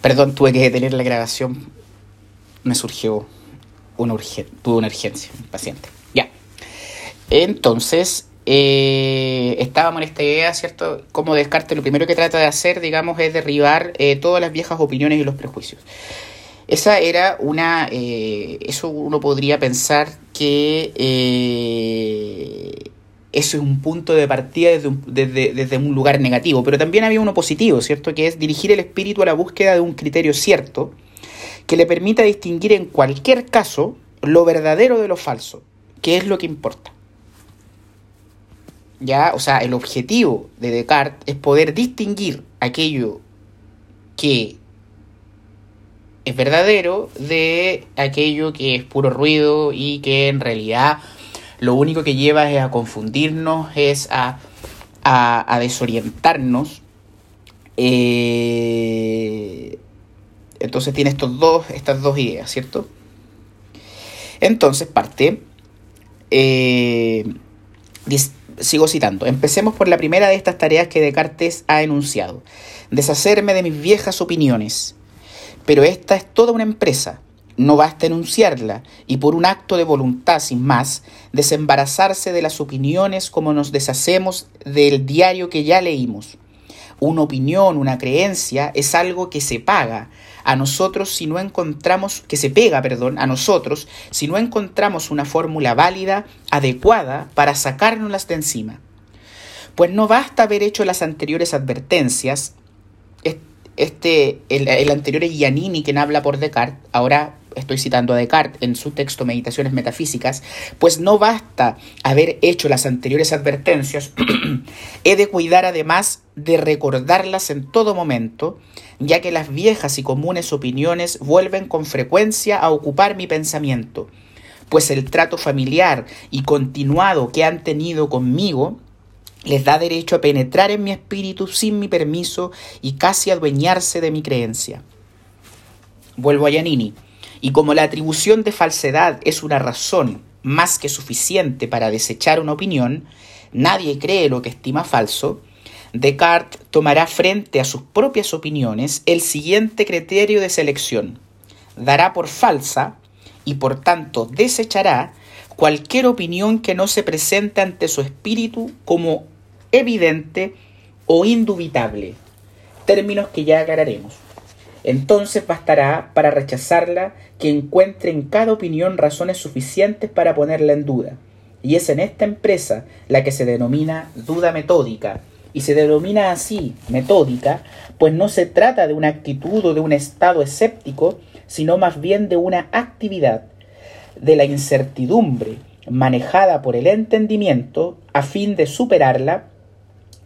Perdón, tuve que detener la grabación. Me surgió una urgencia, un paciente. Ya. Entonces, eh, estábamos en esta idea, ¿cierto? Como Descartes lo primero que trata de hacer, digamos, es derribar eh, todas las viejas opiniones y los prejuicios. Esa era una... Eh, eso uno podría pensar que eso es un punto de partida desde un, desde, un lugar negativo, pero también había uno positivo, ¿cierto? Que es dirigir el espíritu a la búsqueda de un criterio cierto que le permita distinguir en cualquier caso lo verdadero de lo falso, que es lo que importa. Ya, o sea, el objetivo de Descartes es poder distinguir aquello que es verdadero de aquello que es puro ruido y que en realidad lo único que lleva es a confundirnos, es a, desorientarnos. Eh, entonces tiene estos dos, estas dos ideas, ¿cierto? Entonces parte, eh, sigo citando, empecemos por la primera de estas tareas que Descartes ha enunciado, deshacerme de mis viejas opiniones. Pero esta es toda una empresa, no basta enunciarla y por un acto de voluntad sin más, desembarazarse de las opiniones como nos deshacemos del diario que ya leímos. Una opinión, una creencia es algo que se paga a nosotros si no encontramos, que se pega, perdón, a nosotros si no encontramos una fórmula válida, adecuada para sacárnoslas de encima. Pues no basta haber hecho las anteriores advertencias, este, el, el anterior es Giannini quien habla por Descartes, ahora estoy citando a Descartes en su texto Meditaciones Metafísicas, pues no basta haber hecho las anteriores advertencias, he de cuidar además de recordarlas en todo momento, ya que las viejas y comunes opiniones vuelven con frecuencia a ocupar mi pensamiento, pues el trato familiar y continuado que han tenido conmigo les da derecho a penetrar en mi espíritu sin mi permiso y casi adueñarse de mi creencia. Vuelvo a Yanini. Y como la atribución de falsedad es una razón más que suficiente para desechar una opinión, nadie cree lo que estima falso, Descartes tomará frente a sus propias opiniones el siguiente criterio de selección. Dará por falsa y por tanto desechará cualquier opinión que no se presente ante su espíritu como evidente o indubitable, términos que ya aclararemos. Entonces bastará para rechazarla que encuentre en cada opinión razones suficientes para ponerla en duda. Y es en esta empresa la que se denomina duda metódica. Y se denomina así metódica, pues no se trata de una actitud o de un estado escéptico, sino más bien de una actividad de la incertidumbre manejada por el entendimiento a fin de superarla.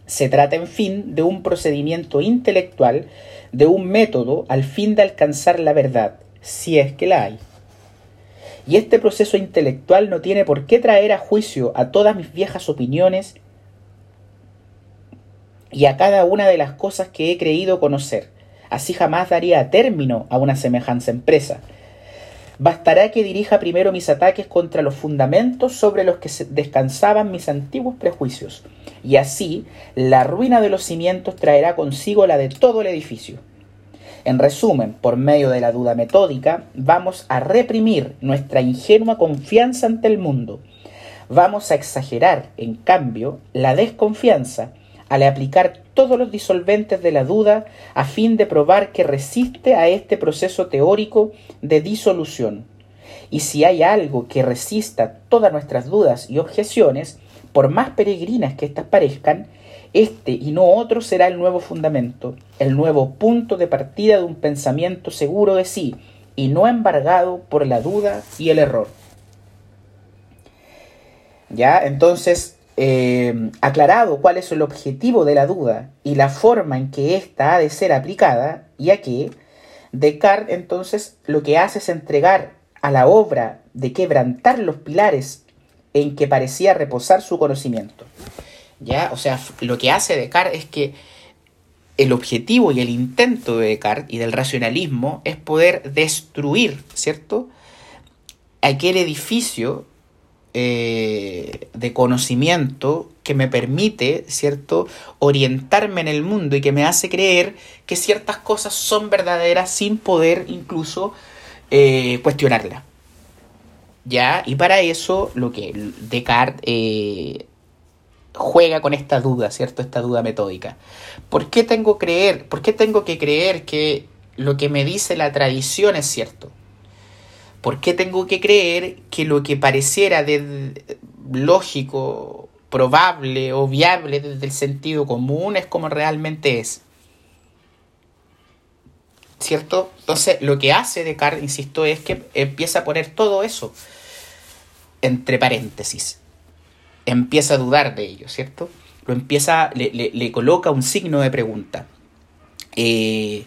Se trata, en fin, de un procedimiento intelectual de un método al fin de alcanzar la verdad, si es que la hay. Y este proceso intelectual no tiene por qué traer a juicio a todas mis viejas opiniones y a cada una de las cosas que he creído conocer. Así jamás daría término a una semejanza empresa. Bastará que dirija primero mis ataques contra los fundamentos sobre los que descansaban mis antiguos prejuicios, y así la ruina de los cimientos traerá consigo la de todo el edificio. En resumen, por medio de la duda metódica, vamos a reprimir nuestra ingenua confianza ante el mundo. Vamos a exagerar, en cambio, la desconfianza al aplicar todos los disolventes de la duda a fin de probar que resiste a este proceso teórico de disolución. Y si hay algo que resista todas nuestras dudas y objeciones, por más peregrinas que éstas parezcan, este y no otro será el nuevo fundamento, el nuevo punto de partida de un pensamiento seguro de sí y no embargado por la duda y el error. Ya, entonces, eh, aclarado cuál es el objetivo de la duda y la forma en que ésta ha de ser aplicada, ya que Descartes entonces lo que hace es entregar a la obra de quebrantar los pilares en que parecía reposar su conocimiento. ¿Ya? O sea, lo que hace Descartes es que el objetivo y el intento de Descartes y del racionalismo es poder destruir, ¿cierto? Aquel edificio eh, de conocimiento que me permite, ¿cierto?, orientarme en el mundo y que me hace creer que ciertas cosas son verdaderas sin poder incluso eh, cuestionarlas. ¿Ya? Y para eso lo que Descartes eh, juega con esta duda, ¿cierto? Esta duda metódica. ¿Por qué tengo creer, por qué tengo que creer que lo que me dice la tradición es cierto? ¿Por qué tengo que creer que lo que pareciera de lógico, probable o viable desde el sentido común es como realmente es? ¿Cierto? Entonces, lo que hace Descartes, insisto, es que empieza a poner todo eso entre paréntesis. Empieza a dudar de ello, ¿cierto? Lo empieza, le, coloca un signo de pregunta. Eh,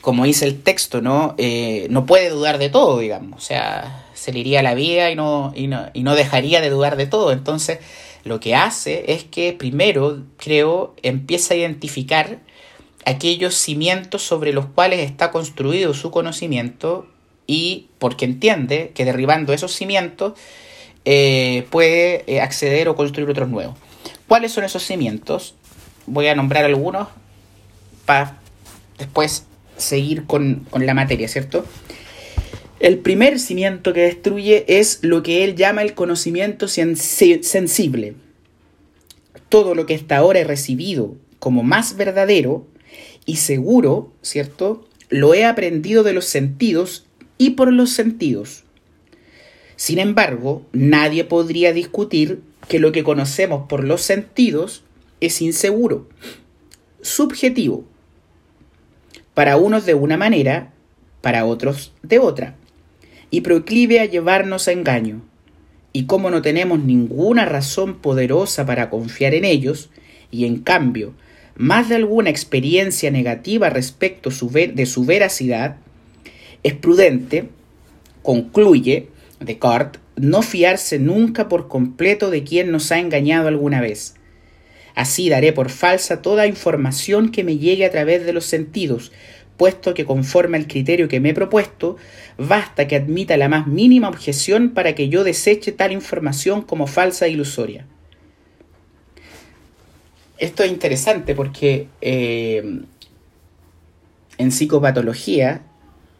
como dice el texto, ¿no? Eh, no puede dudar de todo, digamos. O sea, se le iría la vida y no, y no, y no dejaría de dudar de todo. Entonces, lo que hace es que primero, creo, empieza a identificar aquellos cimientos sobre los cuales está construido su conocimiento y porque entiende que derribando esos cimientos eh, puede eh, acceder o construir otros nuevos. ¿Cuáles son esos cimientos? Voy a nombrar algunos para después seguir con, la materia, ¿cierto? El primer cimiento que destruye es lo que él llama el conocimiento sensible. Todo lo que hasta ahora he recibido como más verdadero y seguro, ¿cierto? Lo he aprendido de los sentidos y por los sentidos. Sin embargo, nadie podría discutir que lo que conocemos por los sentidos es inseguro, subjetivo, para unos de una manera, para otros de otra, y proclive a llevarnos a engaño. Y como no tenemos ninguna razón poderosa para confiar en ellos, y en cambio más de alguna experiencia negativa respecto de su veracidad, es prudente, concluye Descartes, no fiarse nunca por completo de quien nos ha engañado alguna vez, Así daré por falsa toda información que me llegue a través de los sentidos, puesto que conforme al criterio que me he propuesto, basta que admita la más mínima objeción para que yo deseche tal información como falsa e ilusoria. Esto es interesante porque eh, en psicopatología,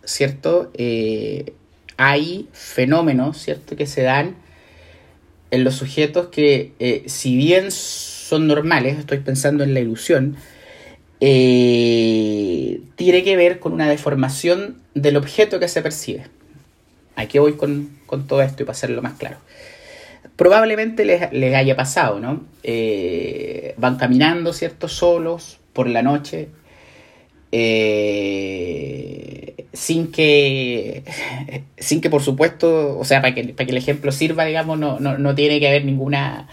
¿cierto? Eh, hay fenómenos, ¿cierto?, que se dan en los sujetos que, eh, si bien son normales, estoy pensando en la ilusión, eh, tiene que ver con una deformación del objeto que se percibe. Aquí voy con, todo esto y para hacerlo más claro. Probablemente les, haya pasado, ¿no? Eh, van caminando, ¿cierto? Solos por la noche, eh, sin que, sin que por supuesto, o sea, para que, para que el ejemplo sirva, digamos, no, no, no tiene que haber ninguna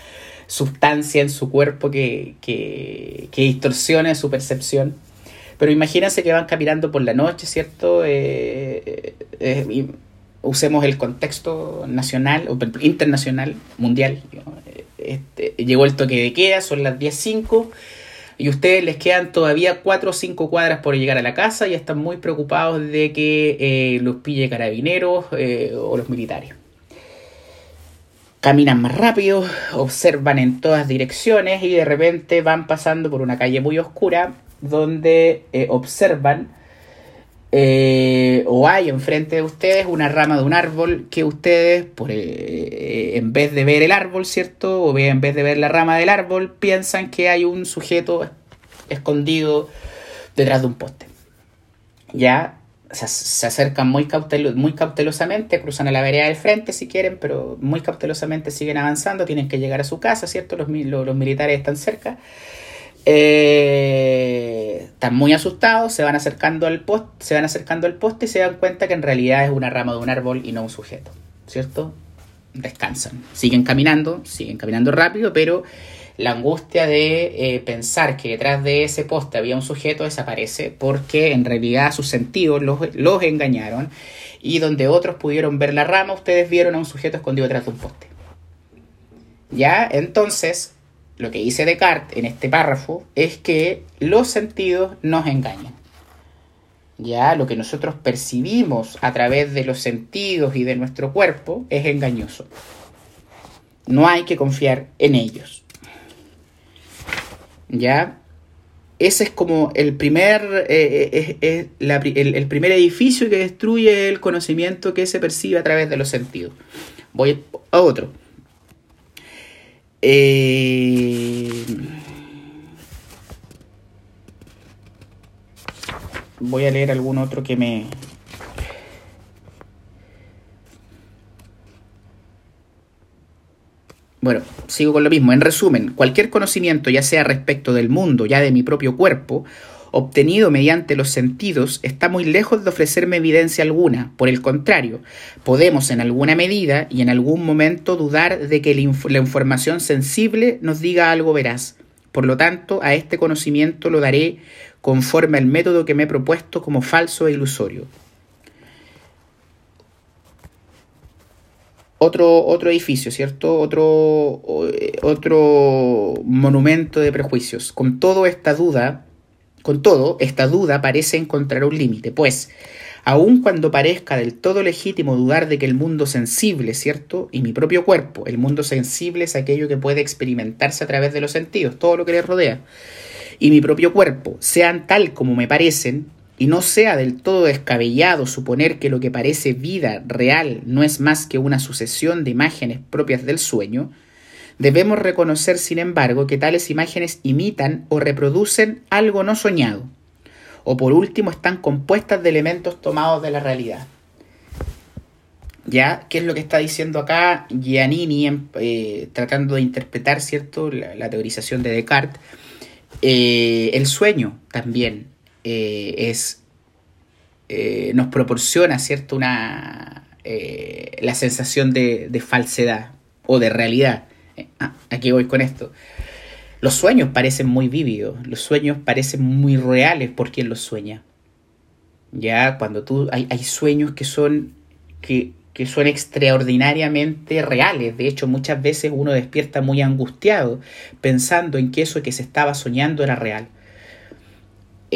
sustancia en su cuerpo que, que, distorsione su percepción. Pero imagínense que van caminando por la noche, ¿cierto? Eh, eh, usemos el contexto nacional, o internacional, mundial. Este, llegó el toque de queda, son las 10.05 y ustedes les quedan todavía 4 o 5 cuadras por llegar a la casa y están muy preocupados de que eh, los pille carabineros o los militares caminan más rápido, observan en todas direcciones y de repente van pasando por una calle muy oscura donde eh, observan eh, o hay enfrente de ustedes una rama de un árbol que ustedes, por, eh, en vez de ver el árbol, ¿cierto? O en vez de ver la rama del árbol, piensan que hay un sujeto escondido detrás de un poste. ¿Ya? Se, acercan muy, cautelosamente, cruzan a la vereda del frente si quieren, pero muy cautelosamente siguen avanzando, tienen que llegar a su casa, ¿cierto? Los, los, militares están cerca. Eh, están muy asustados, se van acercando al poste, se van acercando al poste y se dan cuenta que en realidad es una rama de un árbol y no un sujeto, ¿cierto? Descansan, siguen caminando, siguen caminando rápido, pero la angustia de eh, pensar que detrás de ese poste había un sujeto desaparece porque en realidad sus sentidos los, los engañaron y donde otros pudieron ver la rama, ustedes vieron a un sujeto escondido detrás de un poste. ¿Ya? Entonces, lo que dice Descartes en este párrafo es que los sentidos nos engañan. Ya, lo que nosotros percibimos a través de los sentidos y de nuestro cuerpo es engañoso. No hay que confiar en ellos. ¿Ya? Ese es como el primer, eh, eh, el, primer edificio que destruye el conocimiento que se percibe a través de los sentidos. Voy a otro. Eh, voy a leer algún otro que me, Bueno, sigo con lo mismo. En resumen, cualquier conocimiento, ya sea respecto del mundo, ya de mi propio cuerpo, obtenido mediante los sentidos, está muy lejos de ofrecerme evidencia alguna. Por el contrario, podemos en alguna medida y en algún momento dudar de que la información sensible nos diga algo veraz. Por lo tanto, a este conocimiento lo daré conforme al método que me he propuesto como falso e ilusorio. Otro, otro edificio, ¿cierto? Otro, otro monumento de prejuicios. Con todo esta duda, con todo, esta duda parece encontrar un límite, pues, aun cuando parezca del todo legítimo dudar de que el mundo sensible, ¿cierto? Y mi propio cuerpo, el mundo sensible es aquello que puede experimentarse a través de los sentidos, todo lo que le rodea, y mi propio cuerpo, sean tal como me parecen, y no sea del todo descabellado suponer que lo que parece vida real no es más que una sucesión de imágenes propias del sueño, debemos reconocer, sin embargo, que tales imágenes imitan o reproducen algo no soñado, o por último están compuestas de elementos tomados de la realidad. ¿Ya? ¿Qué es lo que está diciendo acá Giannini eh, tratando de interpretar, ¿cierto?, la, teorización de Descartes. Eh, el sueño también eh, es, eh, nos proporciona, ¿cierto? Una, eh, la sensación de, falsedad o de realidad. Ah, aquí voy con esto. Los sueños parecen muy vívidos, los sueños parecen muy reales por quien los sueña. Ya cuando tú hay, hay sueños que son que, que son extraordinariamente reales. De hecho, muchas veces uno despierta muy angustiado pensando en que eso que se estaba soñando era real.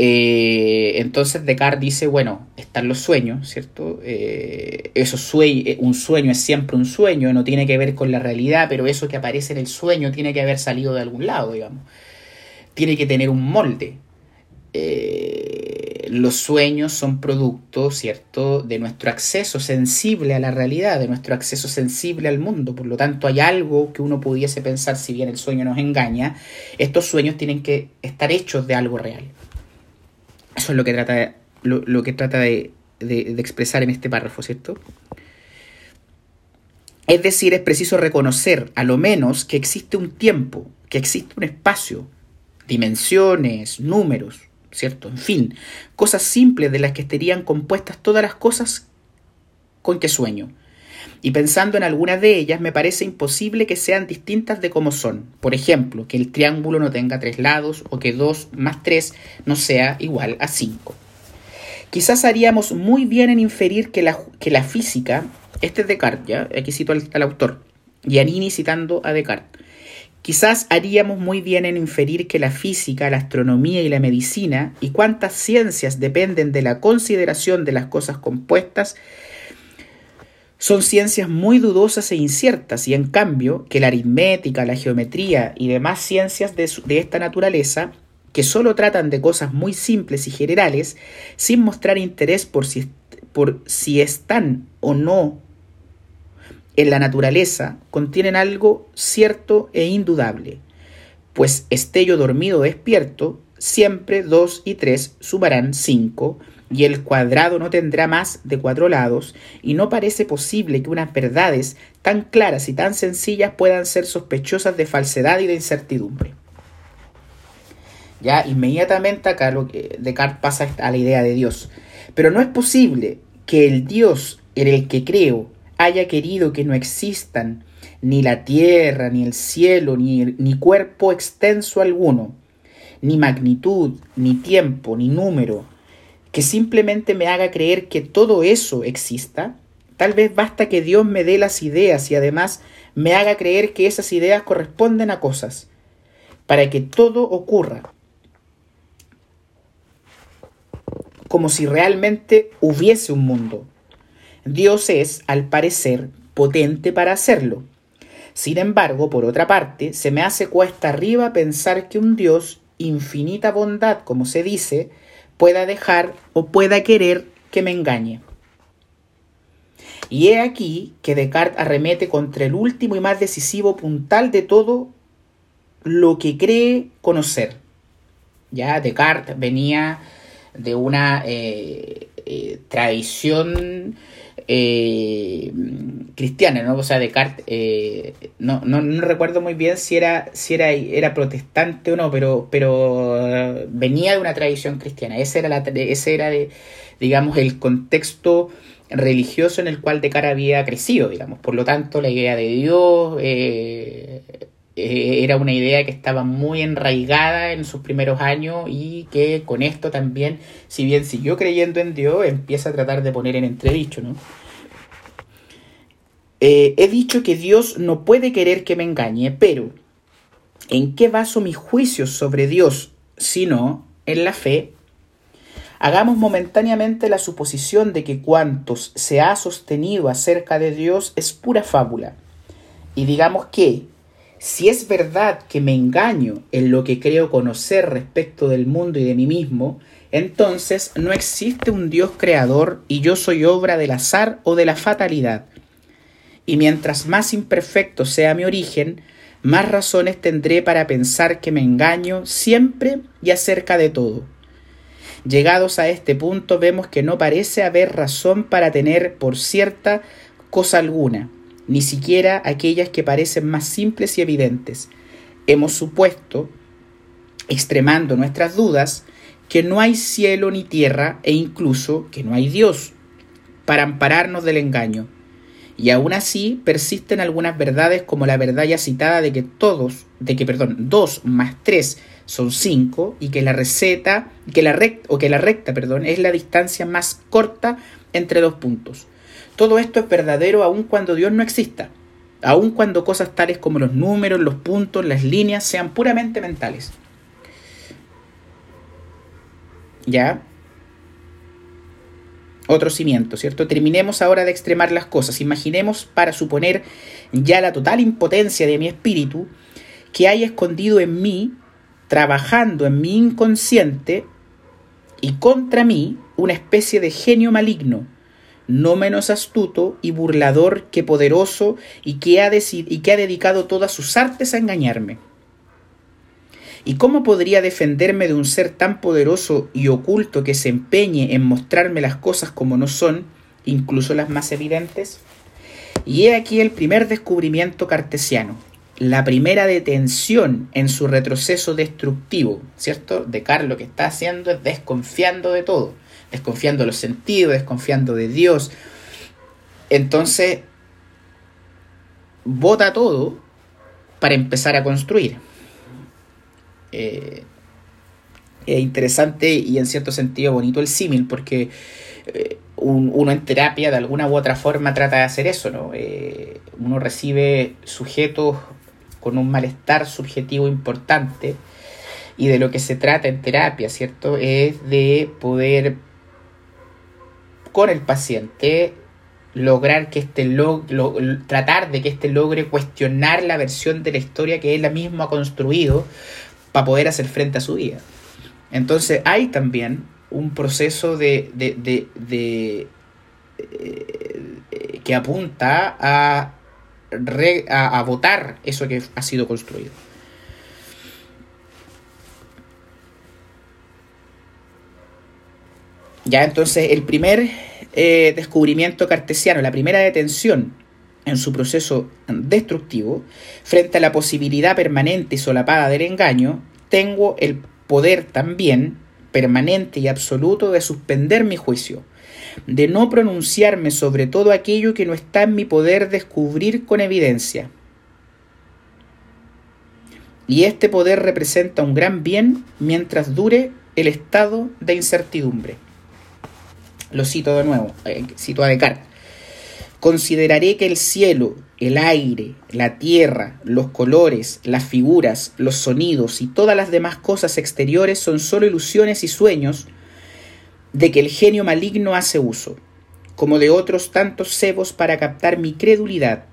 Eh, entonces Descartes dice, bueno, están los sueños, ¿cierto? Eh, eh, un sueño es siempre un sueño, no tiene que ver con la realidad, pero eso que aparece en el sueño tiene que haber salido de algún lado, digamos. Tiene que tener un molde. los sueños son producto, ¿cierto?, de nuestro acceso sensible a la realidad, de nuestro acceso sensible al mundo. Por lo tanto, hay algo que uno pudiese pensar, si bien el sueño nos engaña, estos sueños tienen que estar hechos de algo real. Eso es lo que trata, lo, que trata de, expresar en este párrafo, ¿cierto? Es decir, es preciso reconocer a lo menos que existe un tiempo, que existe un espacio, dimensiones, números, ¿cierto? En fin, cosas simples de las que estarían compuestas todas las cosas con que sueño y pensando en algunas de ellas me parece imposible que sean distintas de como son. Por ejemplo, que el triángulo no tenga tres lados o que 2 más 3 no sea igual a 5. Quizás haríamos muy bien en inferir que la, que la física, este es Descartes, ¿ya? aquí cito al, al autor, Giannini citando a Descartes, Quizás haríamos muy bien en inferir que la física, la astronomía y la medicina, y cuántas ciencias dependen de la consideración de las cosas compuestas, son ciencias muy dudosas e inciertas y en cambio que la aritmética, la geometría y demás ciencias de, esta naturaleza, que solo tratan de cosas muy simples y generales, sin mostrar interés por si, por si están o no en la naturaleza, contienen algo cierto e indudable, pues esté yo dormido o despierto, siempre dos y tres sumarán cinco, y el cuadrado no tendrá más de cuatro lados, y no parece posible que unas verdades tan claras y tan sencillas puedan ser sospechosas de falsedad y de incertidumbre. Ya inmediatamente acá lo que Descartes pasa a la idea de Dios. Pero no es posible que el Dios en el que creo haya querido que no existan ni la tierra, ni el cielo, ni, ni cuerpo extenso alguno, ni magnitud, ni tiempo, ni número, que simplemente me haga creer que todo eso exista, tal vez basta que Dios me dé las ideas y además me haga creer que esas ideas corresponden a cosas, para que todo ocurra como si realmente hubiese un mundo. Dios es, al parecer, potente para hacerlo. Sin embargo, por otra parte, se me hace cuesta arriba pensar que un Dios, infinita bondad, como se dice, pueda dejar o pueda querer que me engañe. Y he aquí que Descartes arremete contra el último y más decisivo puntal de todo lo que cree conocer. Ya Descartes venía de una eh, eh, tradición eh, cristiana, ¿no? O sea, Descartes, no, no, no, recuerdo muy bien si era, si era, era protestante o no, pero, pero venía de una tradición cristiana. Ese era, la, ese era de, digamos, el contexto religioso en el cual Descartes había crecido, digamos. Por lo tanto, la idea de Dios eh, eh, era una idea que estaba muy enraigada en sus primeros años y que con esto también, si bien siguió creyendo en Dios, empieza a tratar de poner en entredicho, ¿no? Eh, he dicho que Dios no puede querer que me engañe, pero ¿en qué baso mis juicios sobre Dios sino en la fe Hagamos momentáneamente la suposición de que cuantos se ha sostenido acerca de Dios es pura fábula. Y digamos que, si es verdad que me engaño en lo que creo conocer respecto del mundo y de mí mismo, entonces no existe un Dios creador y yo soy obra del azar o de la fatalidad. Y mientras más imperfecto sea mi origen, más razones tendré para pensar que me engaño siempre y acerca de todo. Llegados a este punto vemos que no parece haber razón para tener por cierta cosa alguna, ni siquiera aquellas que parecen más simples y evidentes. Hemos supuesto, extremando nuestras dudas, que no hay cielo ni tierra e incluso que no hay Dios para ampararnos del engaño. Y aún así persisten algunas verdades como la verdad ya citada de que todos, de que perdón, dos más tres son 5 y que la receta, que la recta, o que la recta, perdón, es la distancia más corta entre dos puntos. Todo esto es verdadero aun cuando Dios no exista, aun cuando cosas tales como los números, los puntos, las líneas sean puramente mentales. ¿Ya? Otro cimiento, ¿cierto? Terminemos ahora de extremar las cosas. Imaginemos, para suponer ya la total impotencia de mi espíritu, que hay escondido en mí trabajando en mi inconsciente y contra mí una especie de genio maligno, no menos astuto y burlador que poderoso y que ha, y que ha dedicado todas sus artes a engañarme. ¿Y cómo podría defenderme de un ser tan poderoso y oculto que se empeñe en mostrarme las cosas como no son, incluso las más evidentes? Y he aquí el primer descubrimiento cartesiano la primera detención en su retroceso destructivo, ¿cierto? De Carlos lo que está haciendo es desconfiando de todo, desconfiando de los sentidos, desconfiando de Dios. Entonces, bota todo para empezar a construir. Eh, es interesante y en cierto sentido bonito el símil, porque eh, uno en terapia de alguna u otra forma trata de hacer eso, ¿no? Eh, uno recibe sujetos con un malestar subjetivo importante. Y de lo que se trata en terapia, ¿cierto? Es de poder con el paciente lograr que este lo, tratar de que éste logre cuestionar la versión de la historia que él mismo ha construido para poder hacer frente a su vida. Entonces hay también un proceso de, de, de, eh, que apunta a a, votar eso que ha sido construido. Ya entonces el primer eh, descubrimiento cartesiano, la primera detención en su proceso destructivo, frente a la posibilidad permanente y solapada del engaño, tengo el poder también permanente y absoluto de suspender mi juicio, de no pronunciarme sobre todo aquello que no está en mi poder descubrir con evidencia. Y este poder representa un gran bien mientras dure el estado de incertidumbre. Lo cito de nuevo, eh, cito a Descartes. Consideraré que el cielo, el aire, la tierra, los colores, las figuras, los sonidos y todas las demás cosas exteriores son solo ilusiones y sueños de que el genio maligno hace uso, como de otros tantos cebos para captar mi credulidad,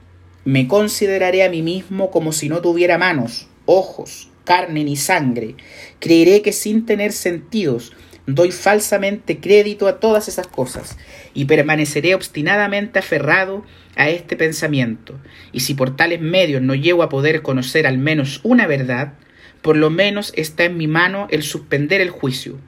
Me consideraré a mí mismo como si no tuviera manos, ojos, carne ni sangre. Creeré que sin tener sentidos doy falsamente crédito a todas esas cosas y permaneceré obstinadamente aferrado a este pensamiento. Y si por tales medios no llego a poder conocer al menos una verdad, por lo menos está en mi mano el suspender el juicio,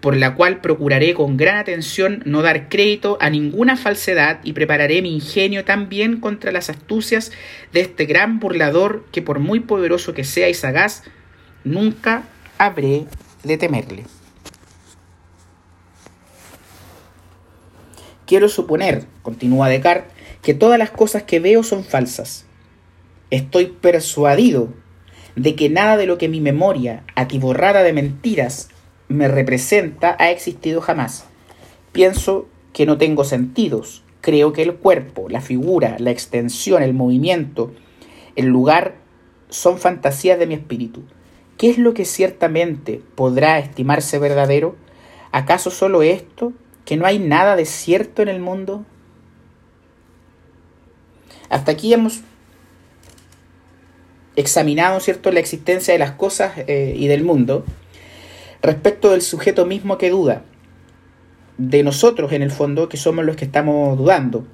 por la cual procuraré con gran atención no dar crédito a ninguna falsedad y prepararé mi ingenio también contra las astucias de este gran burlador que por muy poderoso que sea y sagaz, nunca habré de temerle. Quiero suponer, continúa Descartes, que todas las cosas que veo son falsas. Estoy persuadido de que nada de lo que mi memoria, atiborrada de mentiras, me representa ha existido jamás. Pienso que no tengo sentidos. Creo que el cuerpo, la figura, la extensión, el movimiento, el lugar son fantasías de mi espíritu. ¿Qué es lo que ciertamente podrá estimarse verdadero? ¿Acaso solo esto? ¿Que no hay nada de cierto en el mundo? Hasta aquí hemos examinado ¿cierto? la existencia de las cosas eh, y del mundo respecto del sujeto mismo que duda, de nosotros en el fondo, que somos los que estamos dudando,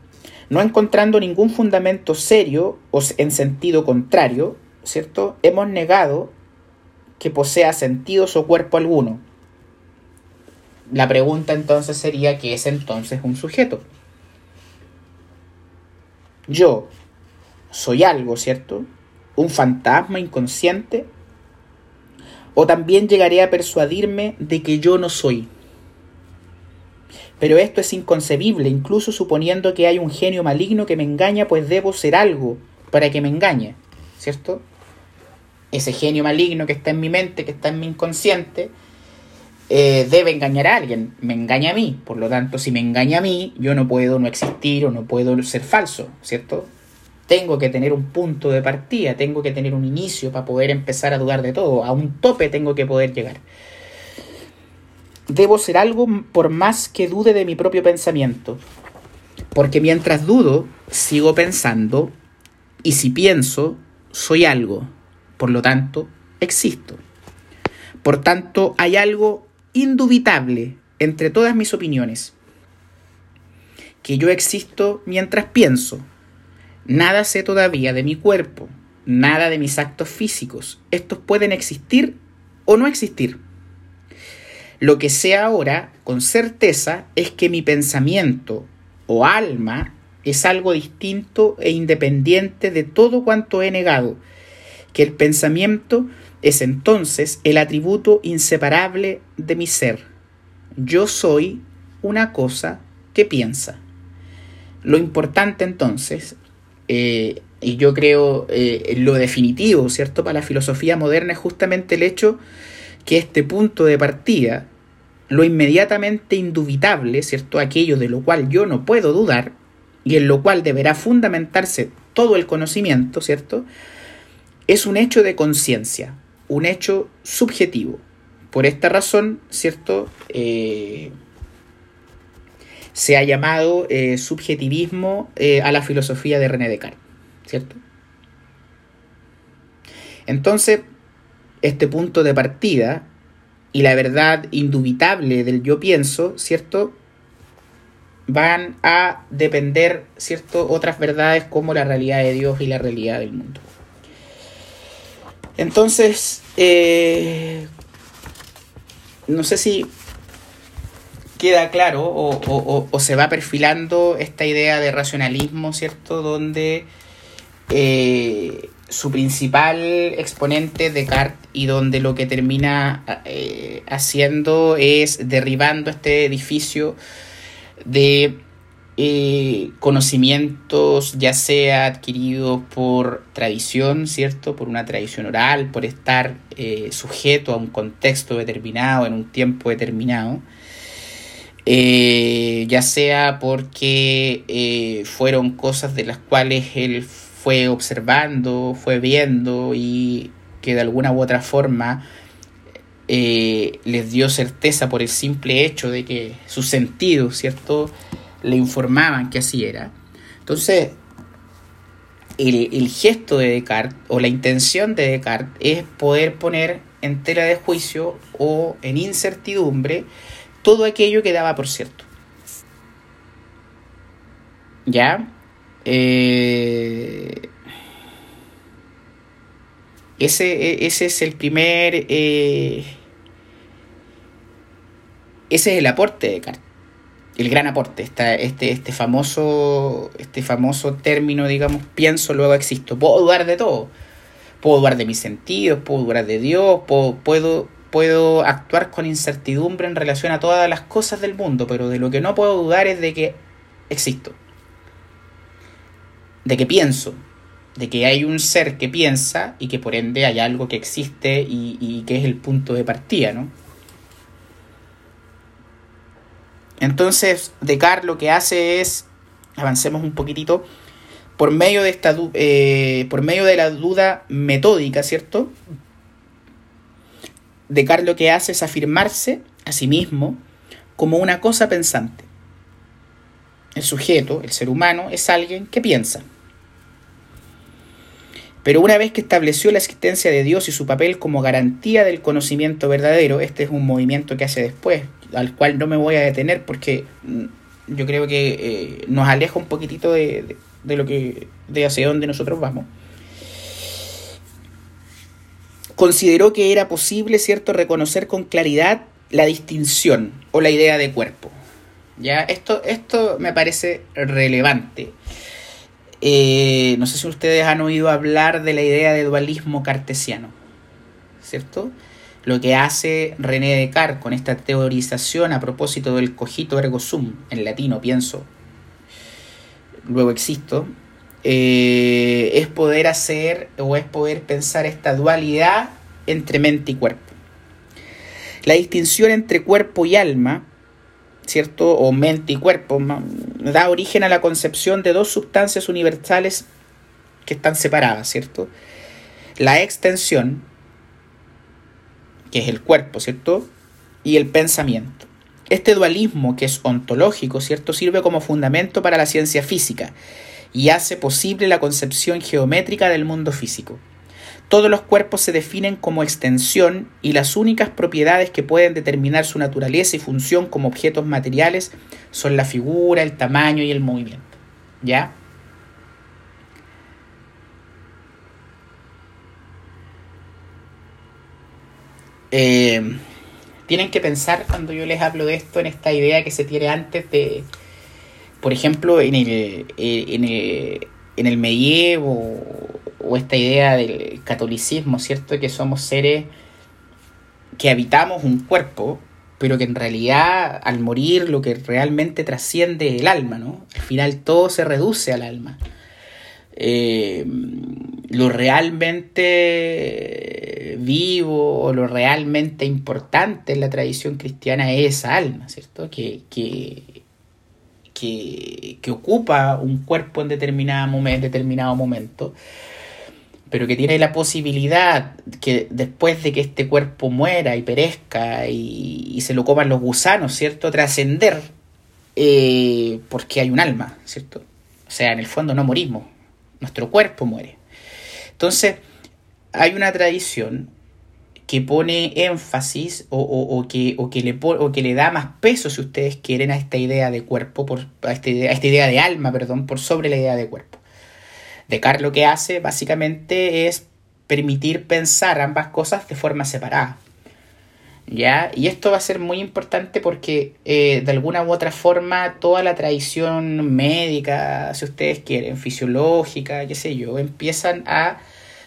no encontrando ningún fundamento serio o en sentido contrario, ¿cierto? Hemos negado que posea sentidos o cuerpo alguno. La pregunta entonces sería, ¿qué es entonces un sujeto? Yo soy algo, ¿cierto? Un fantasma inconsciente o también llegaré a persuadirme de que yo no soy. Pero esto es inconcebible, incluso suponiendo que hay un genio maligno que me engaña, pues debo ser algo para que me engañe, ¿cierto? Ese genio maligno que está en mi mente, que está en mi inconsciente, eh, debe engañar a alguien, me engaña a mí, por lo tanto, si me engaña a mí, yo no puedo no existir o no puedo ser falso, ¿cierto? tengo que tener un punto de partida, tengo que tener un inicio para poder empezar a dudar de todo, a un tope tengo que poder llegar. Debo ser algo por más que dude de mi propio pensamiento, porque mientras dudo, sigo pensando, y si pienso, soy algo, por lo tanto, existo. Por tanto, hay algo indubitable entre todas mis opiniones, que yo existo mientras pienso, Nada sé todavía de mi cuerpo, nada de mis actos físicos. Estos pueden existir o no existir. Lo que sé ahora con certeza es que mi pensamiento o alma es algo distinto e independiente de todo cuanto he negado, que el pensamiento es entonces el atributo inseparable de mi ser. Yo soy una cosa que piensa. Lo importante entonces eh, y yo creo eh, lo definitivo, ¿cierto? Para la filosofía moderna es justamente el hecho que este punto de partida, lo inmediatamente indubitable, ¿cierto? Aquello de lo cual yo no puedo dudar y en lo cual deberá fundamentarse todo el conocimiento, ¿cierto? Es un hecho de conciencia, un hecho subjetivo. Por esta razón, ¿cierto? Eh, se ha llamado eh, subjetivismo eh, a la filosofía de René Descartes, ¿cierto? Entonces, este punto de partida y la verdad indubitable del yo pienso, ¿cierto? Van a depender, ¿cierto? Otras verdades como la realidad de Dios y la realidad del mundo. Entonces, eh, no sé si queda claro o, se va perfilando esta idea de racionalismo, ¿cierto? Donde eh, su principal exponente es Descartes y donde lo que termina eh, haciendo es derribando este edificio de eh, conocimientos ya sea adquiridos por tradición, ¿cierto? Por una tradición oral, por estar sujeto a un contexto determinado, en un tiempo determinado, eh, ya sea porque eh, fueron cosas de las cuales él fue observando, fue viendo y que de alguna u otra forma eh, les dio certeza por el simple hecho de que sus sentidos, ¿cierto?, le informaban que así era. Entonces, el, gesto de Descartes o la intención de Descartes es poder poner en tela de juicio o en incertidumbre todo aquello que daba por cierto. ¿Ya? Eh, ese, e, ese, es el primer... Eh, ese es el aporte de Descartes el gran aporte, este, este, famoso, este famoso término, digamos, pienso, luego existo. Puedo dudar de todo. Puedo dudar de mis sentidos, puedo dudar de Dios, puedo, puedo, puedo actuar con incertidumbre en relación a todas las cosas del mundo, pero de lo que no puedo dudar es de que existo. De que pienso, de que hay un ser que piensa y que por ende hay algo que existe y que es el punto de partida, ¿no? Entonces, Descartes lo que hace es, avancemos un poquitito, por medio de, esta, eh, por medio de la duda metódica, ¿cierto? Descartes lo que hace es afirmarse a sí mismo como una cosa pensante. El sujeto, el ser humano, es alguien que piensa. Pero una vez que estableció la existencia de Dios y su papel como garantía del conocimiento verdadero, este es un movimiento que hace después, al cual no me voy a detener porque mm, yo creo que eh, nos aleja un poquitito de, lo que de hacia dónde nosotros vamos. Consideró que era posible, cierto, reconocer con claridad la distinción o la idea de cuerpo. Ya esto esto me parece relevante. Eh, no sé si ustedes han oído hablar de la idea de dualismo cartesiano, ¿cierto? Lo que hace René Descartes con esta teorización a propósito del cogito ergo sum, en latino pienso, luego existo, eh, es poder hacer o es poder pensar esta dualidad entre mente y cuerpo. La distinción entre cuerpo y alma, ¿cierto? O mente y cuerpo, da origen a la concepción de dos sustancias universales que están separadas, ¿cierto? La extensión, que es el cuerpo, ¿cierto? Y el pensamiento. Este dualismo, que es ontológico, ¿cierto?, sirve como fundamento para la ciencia física y hace posible la concepción geométrica del mundo físico. Todos los cuerpos se definen como extensión y las únicas propiedades que pueden determinar su naturaleza y función como objetos materiales son la figura, el tamaño y el movimiento. ¿Ya? Eh, tienen que pensar cuando yo les hablo de esto en esta idea que se tiene antes de, por ejemplo, en el, en el, en el medievo o esta idea del catolicismo, ¿cierto? Que somos seres que habitamos un cuerpo, pero que en realidad al morir lo que realmente trasciende el alma, ¿no? Al final todo se reduce al alma. Eh, lo realmente vivo o lo realmente importante en la tradición cristiana es esa alma, ¿cierto? Que, que, que, ocupa un cuerpo en determinado, momento, determinado momento, pero que tiene la posibilidad que después de que este cuerpo muera y perezca y, se lo coman los gusanos, ¿cierto? Trascender eh, porque hay un alma, ¿cierto? O sea, en el fondo no morimos, nuestro cuerpo muere. Entonces, hay una tradición que pone énfasis o, que, que, le, o que le da más peso, si ustedes quieren, a esta idea de cuerpo, por, esta idea, a esta idea de alma, perdón, por sobre la idea de cuerpo. Descartes lo que hace básicamente es permitir pensar ambas cosas de forma separada. ¿Ya? Y esto va a ser muy importante porque eh, de alguna u otra forma toda la tradición médica, si ustedes quieren, fisiológica, qué sé yo, empiezan a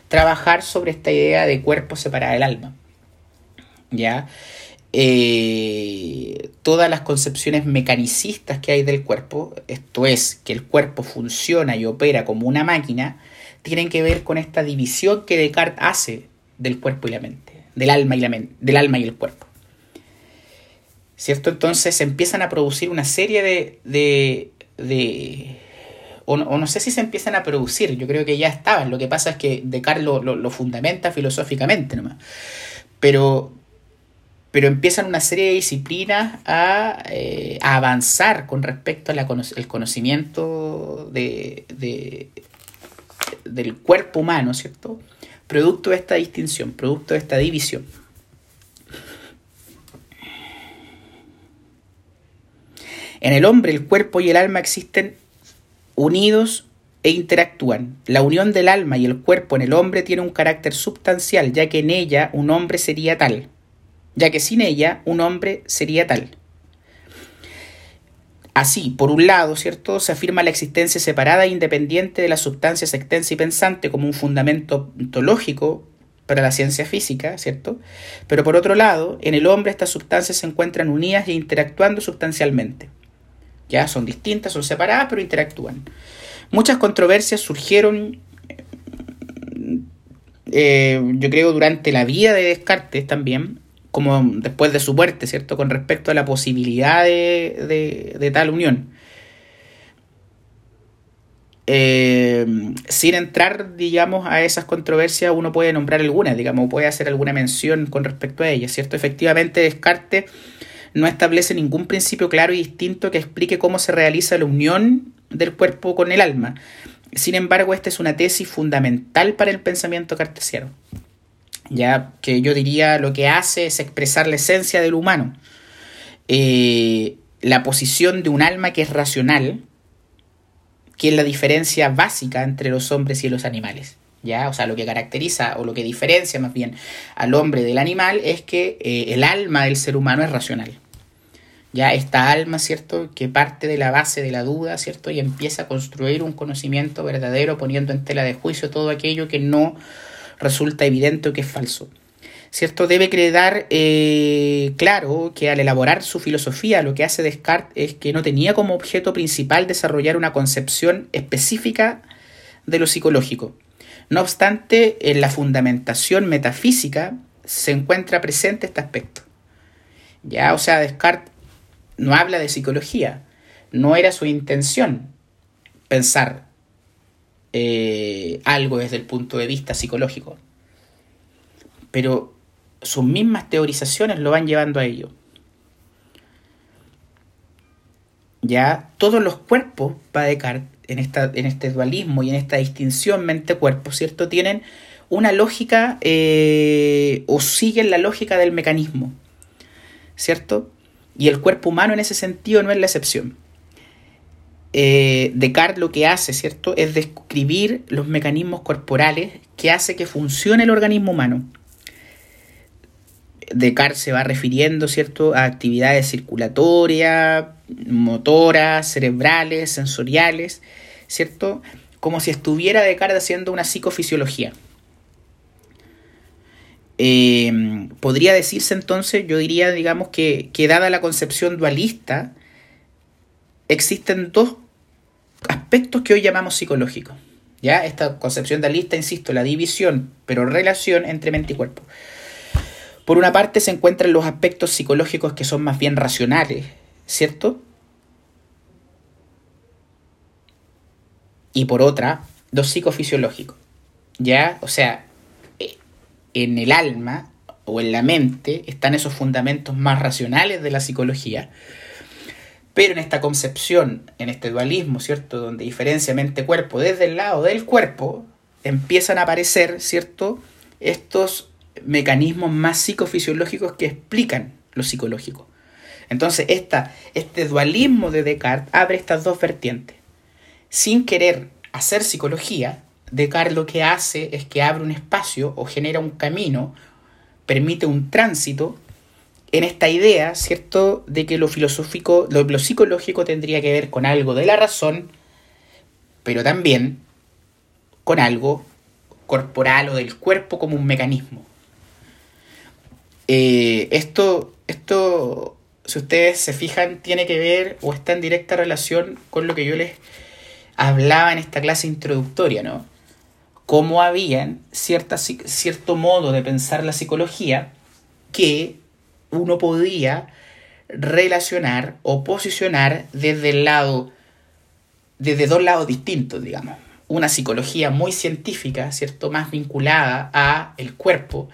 trabajar sobre esta idea de cuerpo separado del alma. ¿Ya? Eh, todas las concepciones mecanicistas que hay del cuerpo, esto es, que el cuerpo funciona y opera como una máquina, tienen que ver con esta división que Descartes hace del cuerpo y la mente del alma y, la del alma y el cuerpo. ¿Cierto? Entonces empiezan a producir una serie de... de, o, no, sé si se empiezan a producir, yo creo que ya estaban, lo que pasa es que Descartes lo, lo, fundamenta filosóficamente nomás. Pero, pero empiezan una serie de disciplinas a, eh, a avanzar con respecto al conocimiento de, de, del cuerpo humano, ¿cierto? Producto de esta distinción, producto de esta división. En el hombre el cuerpo y el alma existen unidos e interactúan. La unión del alma y el cuerpo en el hombre tiene un carácter substancial, ya que en ella un hombre sería tal, ya que sin ella un hombre sería tal. Así, por un lado, ¿cierto? Se afirma la existencia separada e independiente de las sustancias extensa y pensante como un fundamento ontológico para la ciencia física, ¿cierto? Pero por otro lado, en el hombre estas sustancias se encuentran unidas e interactuando sustancialmente. Ya son distintas, son separadas, pero interactúan. Muchas controversias surgieron, eh, yo creo, durante la vida de Descartes también, como después de su muerte, ¿cierto? Con respecto a la posibilidad de, tal unión. Eh, sin entrar, digamos, a esas controversias, uno puede nombrar algunas, digamos, puede hacer alguna mención con respecto a ellas, ¿cierto? Efectivamente, Descartes no establece ningún principio claro y distinto que explique cómo se realiza la unión del cuerpo con el alma. Sin embargo, esta es una tesis fundamental para el pensamiento cartesiano ya que yo diría lo que hace es expresar la esencia del humano. Eh, la posición de un alma que es racional, que es la diferencia básica entre los hombres y los animales. ¿ya? O sea, lo que caracteriza o lo que diferencia más bien al hombre del animal es que eh, el alma del ser humano es racional. Ya esta alma, ¿cierto? Que parte de la base de la duda, ¿cierto? Y empieza a construir un conocimiento verdadero poniendo en tela de juicio todo aquello que no resulta evidente que es falso. ¿Cierto? Debe quedar eh, claro que al elaborar su filosofía lo que hace Descartes es que no tenía como objeto principal desarrollar una concepción específica de lo psicológico. No obstante, en la fundamentación metafísica se encuentra presente este aspecto. Ya, o sea, Descartes no habla de psicología, no era su intención pensar eh, algo desde el punto de vista psicológico. Pero sus mismas teorizaciones lo van llevando a ello. Ya todos los cuerpos, para Descartes, en, esta, en este dualismo y en esta distinción mente-cuerpo, ¿cierto? Tienen una lógica eh, o siguen la lógica del mecanismo, ¿cierto? Y el cuerpo humano en ese sentido no es la excepción eh, Descartes lo que hace, ¿cierto?, es describir los mecanismos corporales que hace que funcione el organismo humano. Descartes se va refiriendo, ¿cierto?, a actividades circulatorias, motoras, cerebrales, sensoriales, ¿cierto?, como si estuviera Descartes haciendo una psicofisiología. Eh, podría decirse entonces, yo diría, digamos, que, que dada la concepción dualista, existen dos aspectos que hoy llamamos psicológicos. ¿Ya? Esta concepción de lista, insisto, la división, pero relación entre mente y cuerpo. Por una parte se encuentran los aspectos psicológicos que son más bien racionales, ¿cierto? Y por otra, los psicofisiológicos. ¿Ya? O sea, eh, en el alma o en la mente están esos fundamentos más racionales de la psicología, pero en esta concepción, en este dualismo, ¿cierto? Donde diferencia mente-cuerpo desde el lado del cuerpo, empiezan a aparecer, ¿cierto? Estos mecanismos más psicofisiológicos que explican lo psicológico. Entonces, esta, este dualismo de Descartes abre estas dos vertientes. Sin querer hacer psicología, Descartes lo que hace es que abre un espacio o genera un camino, permite un tránsito en esta idea, ¿cierto?, de que lo filosófico, lo, psicológico tendría que ver con algo de la razón, pero también con algo corporal o del cuerpo como un mecanismo. Eh, esto, esto, si ustedes se fijan, tiene que ver o está en directa relación con lo que yo les hablaba en esta clase introductoria, ¿no? Cómo habían cierta, cierto modo de pensar la psicología que uno podía relacionar o posicionar desde el lado, desde dos lados distintos, digamos. Una psicología muy científica, ¿cierto? Más vinculada a el cuerpo,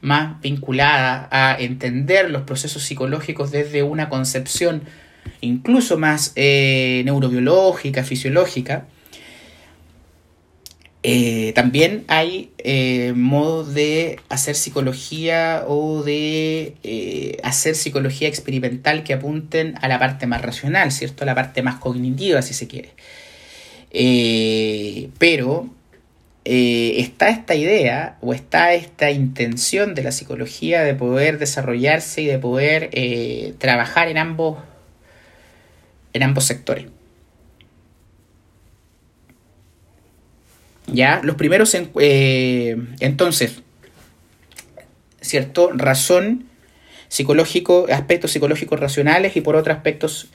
más vinculada a entender los procesos psicológicos desde una concepción incluso más eh, neurobiológica, fisiológica, Eh, también hay eh, modos de hacer psicología o de eh, hacer psicología experimental que apunten a la parte más racional, ¿cierto? A la parte más cognitiva, si se quiere. pero está esta idea o está esta intención de la psicología de poder desarrollarse y de poder trabajar en ambos, en ambos sectores. ¿Ya? Los primeros, eh, entonces, ¿cierto? Razón, psicológico, aspectos psicológicos racionales y por otro aspectos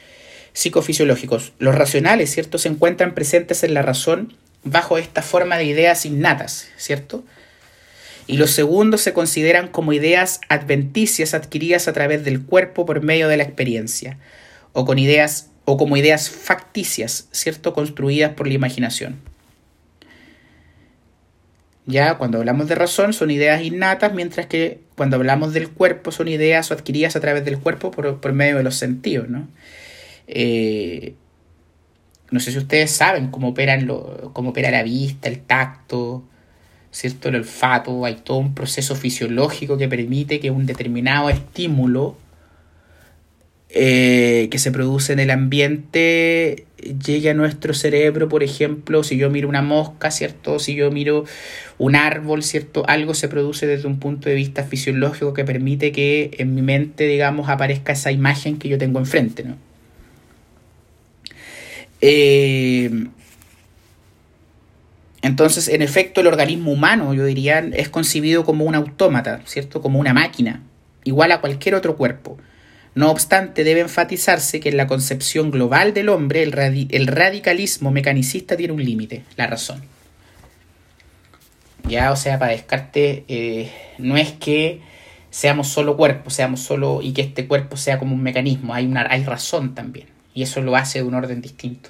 psicofisiológicos. Los racionales, ¿cierto? Se encuentran presentes en la razón bajo esta forma de ideas innatas, ¿cierto? Y los segundos se consideran como ideas adventicias adquiridas a través del cuerpo por medio de la experiencia, o con ideas o como ideas facticias, ¿cierto? construidas por la imaginación. Ya cuando hablamos de razón son ideas innatas, mientras que cuando hablamos del cuerpo son ideas adquiridas a través del cuerpo por, medio de los sentidos, ¿no? Eh, no sé si ustedes saben cómo, lo, cómo opera la vista, el tacto, ¿cierto? El olfato, hay todo un proceso fisiológico que permite que un determinado estímulo eh, que se produce en el ambiente llegue a nuestro cerebro, por ejemplo, si yo miro una mosca, ¿cierto? Si yo miro un árbol, ¿cierto? Algo se produce desde un punto de vista fisiológico que permite que en mi mente, digamos, aparezca esa imagen que yo tengo enfrente, ¿no? Eh, entonces, en efecto, el organismo humano, yo diría, es concebido como un autómata, ¿cierto? Como una máquina, igual a cualquier otro cuerpo. No obstante, debe enfatizarse que en la concepción global del hombre el, radicalismo mecanicista tiene un límite, la razón. Ya, o sea, para Descartes eh, no es que seamos solo cuerpo, seamos solo y que este cuerpo sea como un mecanismo, hay, una, hay razón también, y eso lo hace de un orden distinto.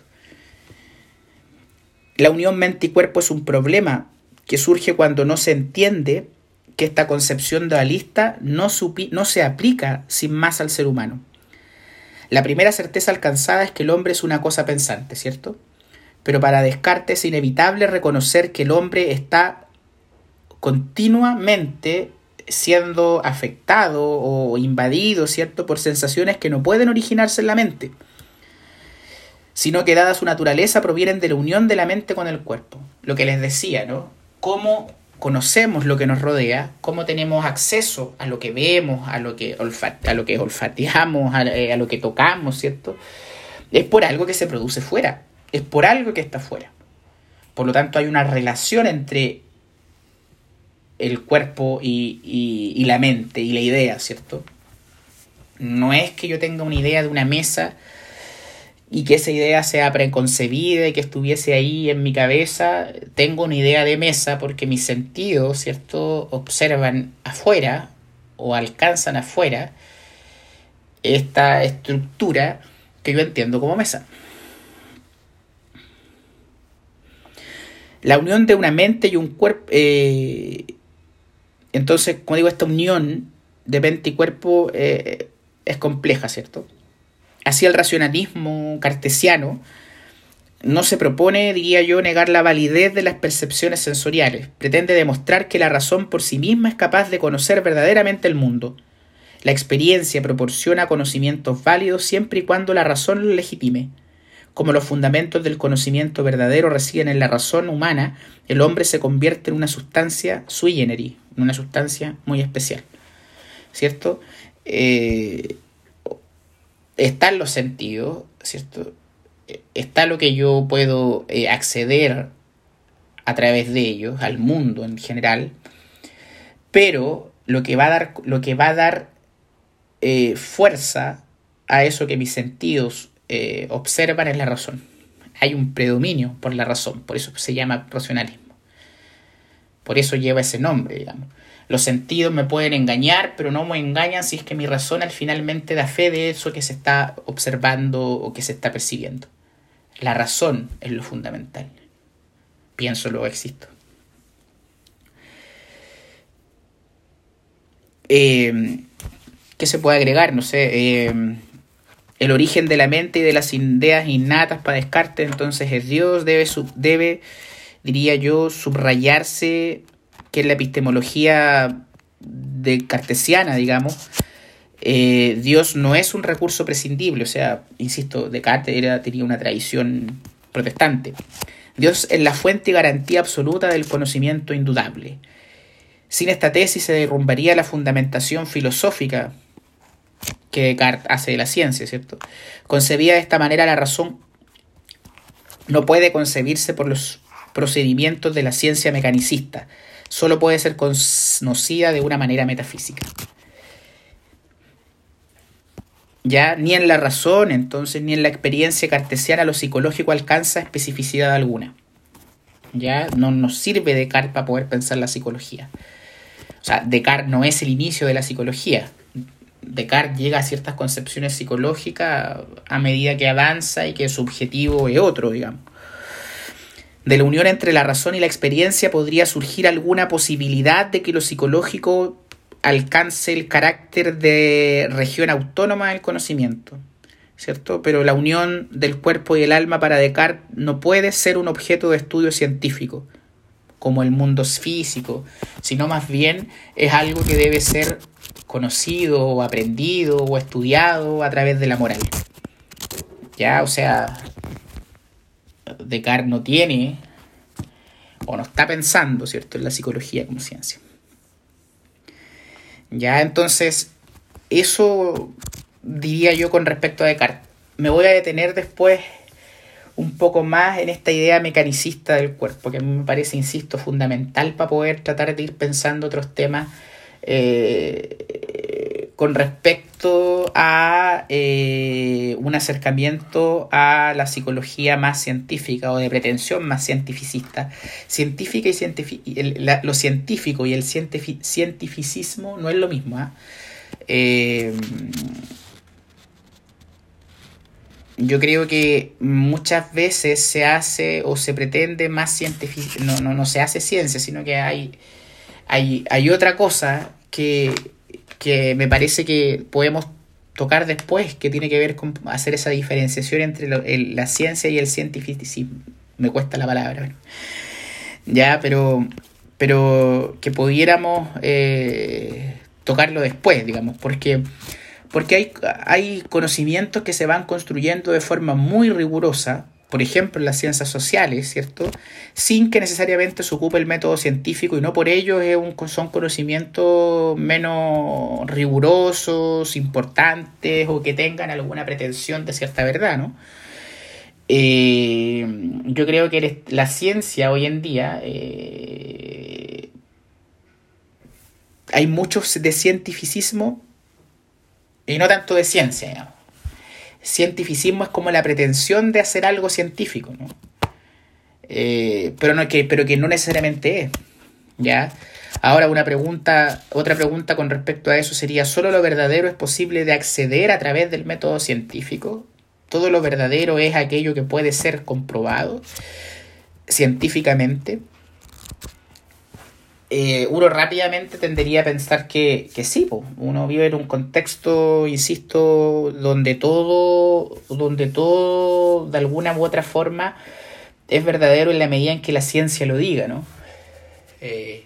La unión mente y cuerpo es un problema que surge cuando no se entiende que esta concepción dualista no, se aplica sin más al ser humano. La primera certeza alcanzada es que el hombre es una cosa pensante, ¿cierto? Pero para Descartes es inevitable reconocer que el hombre está continuamente siendo afectado o invadido, ¿cierto?, por sensaciones que no pueden originarse en la mente, sino que dada su naturaleza provienen de la unión de la mente con el cuerpo. Lo que les decía, ¿no? Cómo conocemos lo que nos rodea, cómo tenemos acceso a lo que vemos, a lo que, olfateamos, eh, a, lo que tocamos, ¿cierto? Es por algo que se produce fuera, es por algo que está fuera. Por lo tanto, hay una relación entre el cuerpo y la mente y la idea, ¿cierto? No es que yo tenga una idea de una mesa y que esa idea sea preconcebida y que estuviese ahí en mi cabeza, tengo una idea de mesa porque mis sentidos, ¿cierto?, observan afuera o alcanzan afuera esta estructura que yo entiendo como mesa. La unión de una mente y un cuerpo, eh, entonces, como digo, esta unión de mente y cuerpo eh, es compleja, ¿cierto? Así el racionalismo cartesiano no se propone, diría yo, negar la validez de las percepciones sensoriales. Pretende demostrar que la razón por sí misma es capaz de conocer verdaderamente el mundo. La experiencia proporciona conocimientos válidos siempre y cuando la razón lo legitime. Como los fundamentos del conocimiento verdadero residen en la razón humana, el hombre se convierte en una sustancia sui generis, una sustancia muy especial. ¿Cierto? Eh, están los sentidos, ¿cierto? Está lo que yo puedo eh, acceder a través de ellos, al mundo en general, pero lo que va a dar, lo que va a dar eh, fuerza a eso que mis sentidos eh, observan es la razón. Hay un predominio por la razón, por eso se llama racionalismo. Por eso lleva ese nombre, digamos. Los sentidos me pueden engañar, pero no me engañan si es que mi razón al finalmente da fe de eso que se está observando o que se está percibiendo. La razón es lo fundamental. Pienso, luego existo. Eh, ¿Qué se puede agregar? No sé. Eh, el origen de la mente y de las ideas innatas para Descartes entonces es Dios, debe, debe diría yo, subrayarse que en la epistemología de cartesiana, digamos, eh, Dios no es un recurso prescindible, o sea, insisto, Descartes era, tenía una tradición protestante. Dios es la fuente y garantía absoluta del conocimiento indudable. Sin esta tesis se derrumbaría la fundamentación filosófica que Descartes hace de la ciencia, ¿cierto? Concebida de esta manera la razón no puede concebirse por los procedimientos de la ciencia mecanicista, solo puede ser conocida de una manera metafísica. Ya ni en la razón, entonces, ni en la experiencia cartesiana lo psicológico alcanza especificidad alguna. Ya no nos sirve Descartes para poder pensar la psicología. O sea, Descartes no es el inicio de la psicología. Descartes llega a ciertas concepciones psicológicas a medida que avanza y que su objetivo es otro, digamos. De la unión entre la razón y la experiencia podría surgir alguna posibilidad de que lo psicológico alcance el carácter de región autónoma del conocimiento, ¿cierto? Pero la unión del cuerpo y el alma para Descartes no puede ser un objeto de estudio científico, como el mundo físico, sino más bien es algo que debe ser conocido o aprendido o estudiado a través de la moral. Ya, o sea, Descartes no tiene o no está pensando, ¿cierto?, en la psicología como ciencia. Ya, entonces, eso diría yo con respecto a Descartes. Me voy a detener después un poco más en esta idea mecanicista del cuerpo, que a mí me parece, insisto, fundamental para poder tratar de ir pensando otros temas eh, con respecto a eh, un acercamiento a la psicología más científica o de pretensión más cientificista. Científica y lo científico y el cientificismo no es lo mismo. ¿ah? Eh, yo creo que muchas veces se hace o se pretende más científico, no, no, no se hace ciencia, sino que hay, hay, hay otra cosa que que me parece que podemos tocar después, que tiene que ver con hacer esa diferenciación entre la ciencia y el cientificismo. Me cuesta la palabra. Ya, pero, pero que pudiéramos eh, tocarlo después, digamos, porque, porque hay, hay conocimientos que se van construyendo de forma muy rigurosa por ejemplo, en las ciencias sociales, ¿cierto? Sin que necesariamente se ocupe el método científico y no por ello es un, son conocimientos menos rigurosos, importantes o que tengan alguna pretensión de cierta verdad, ¿no? Eh, yo creo que la ciencia hoy en día eh, hay muchos de cientificismo y no tanto de ciencia, digamos cientificismo es como la pretensión de hacer algo científico, ¿no? Eh, pero, no, que, pero que no necesariamente es. ¿ya? Ahora una pregunta, otra pregunta con respecto a eso sería, ¿solo lo verdadero es posible de acceder a través del método científico? ¿Todo lo verdadero es aquello que puede ser comprobado científicamente? Eh, uno rápidamente tendería a pensar que, que sí, uno vive en un contexto, insisto, donde todo, donde todo de alguna u otra forma es verdadero en la medida en que la ciencia lo diga, ¿no? Eh,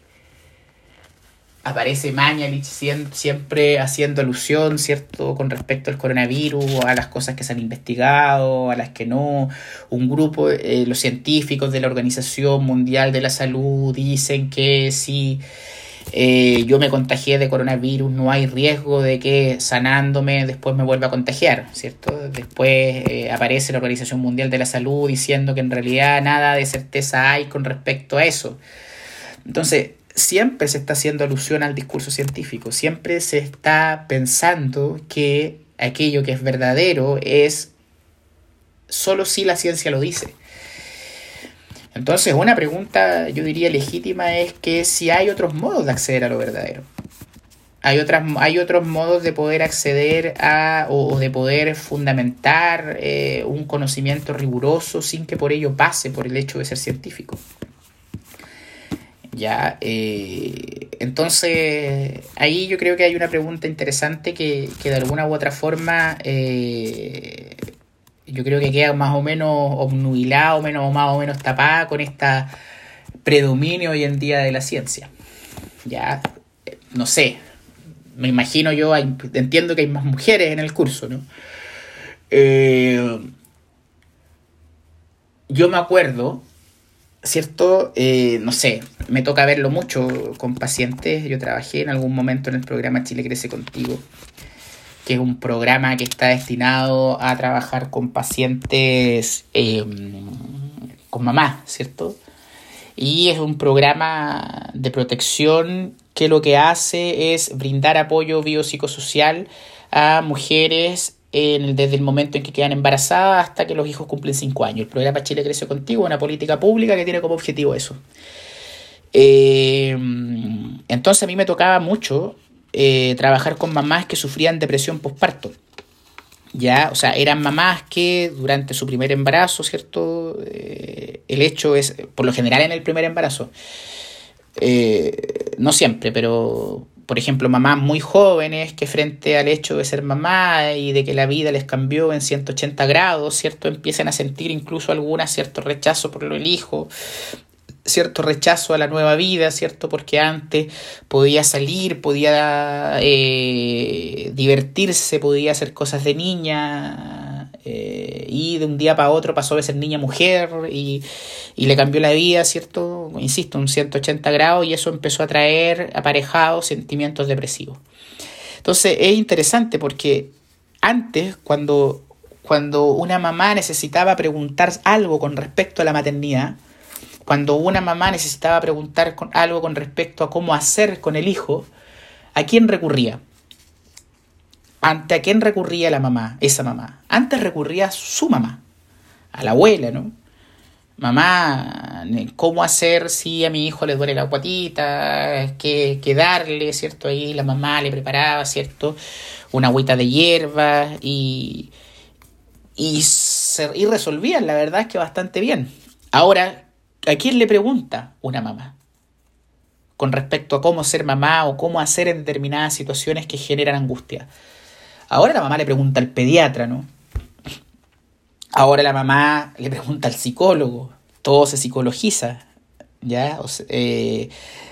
aparece Mañalich siempre haciendo alusión, ¿cierto?, con respecto al coronavirus, a las cosas que se han investigado, a las que no. Un grupo, eh, los científicos de la Organización Mundial de la Salud dicen que si eh, yo me contagié de coronavirus, no hay riesgo de que sanándome después me vuelva a contagiar, ¿cierto? Después eh, aparece la Organización Mundial de la Salud diciendo que en realidad nada de certeza hay con respecto a eso. Entonces, siempre se está haciendo alusión al discurso científico, siempre se está pensando que aquello que es verdadero es solo si la ciencia lo dice. Entonces, una pregunta, yo diría legítima, es que si hay otros modos de acceder a lo verdadero. Hay, otras, hay otros modos de poder acceder a o, de poder fundamentar eh, un conocimiento riguroso sin que por ello pase por el hecho de ser científico. Ya, eh, entonces ahí yo creo que hay una pregunta interesante que, de alguna u otra forma eh, yo creo que queda más o menos obnubilada o menos, más o menos tapada con esta predominio hoy en día de la ciencia. Ya, no sé, me imagino yo, entiendo que hay más mujeres en el curso, ¿no? Eh, yo me acuerdo, ¿cierto? Eh, no sé, me toca verlo mucho con pacientes. Yo trabajé en algún momento en el programa Chile Crece Contigo, que es un programa que está destinado a trabajar con pacientes, em, con mamás, ¿cierto? Y es un programa de protección que lo que hace es brindar apoyo biopsicosocial a mujeres desde el momento en que quedan embarazadas hasta que los hijos cumplen 5 años. El programa Chile Crece Contigo una política pública que tiene como objetivo eso. Eh, entonces a mí me tocaba mucho eh, trabajar con mamás que sufrían depresión postparto. Ya, o sea, eran mamás que durante su primer embarazo, ¿cierto? Eh, el hecho es, por lo general en el primer embarazo, no siempre, pero por ejemplo, mamás muy jóvenes que frente al hecho de ser mamá y de que la vida les cambió en 180 grados, ¿cierto? Empiezan a sentir incluso alguna cierto rechazo por lo el hijo, cierto rechazo a la nueva vida, ¿cierto? Porque antes podía salir, podía eh, divertirse, podía hacer cosas de niña, eh, y de un día para otro pasó de ser niña mujer y, le cambió la vida, ¿cierto? Insisto, un 180 grados y eso empezó a traer aparejados sentimientos depresivos. Entonces es interesante porque antes, cuando, cuando una mamá necesitaba preguntar algo con respecto a la maternidad, cuando una mamá necesitaba preguntar algo con respecto a cómo hacer con el hijo, ¿a quién recurría? ¿Ante a quién recurría la mamá, esa mamá? Antes recurría a su mamá, a la abuela, ¿no? Mamá, ¿cómo hacer si a mi hijo le duele la guatita? ¿Qué, qué darle, cierto? Ahí la mamá le preparaba, ¿cierto? Una agüita de hierba y, y, y resolvían, la verdad es que bastante bien. Ahora, ¿a quién le pregunta una mamá? Con respecto a cómo ser mamá o cómo hacer en determinadas situaciones que generan angustia. Ahora la mamá le pregunta al pediatra, ¿no? Ahora la mamá le pregunta al psicólogo, todo se psicologiza, ¿ya? O, eh,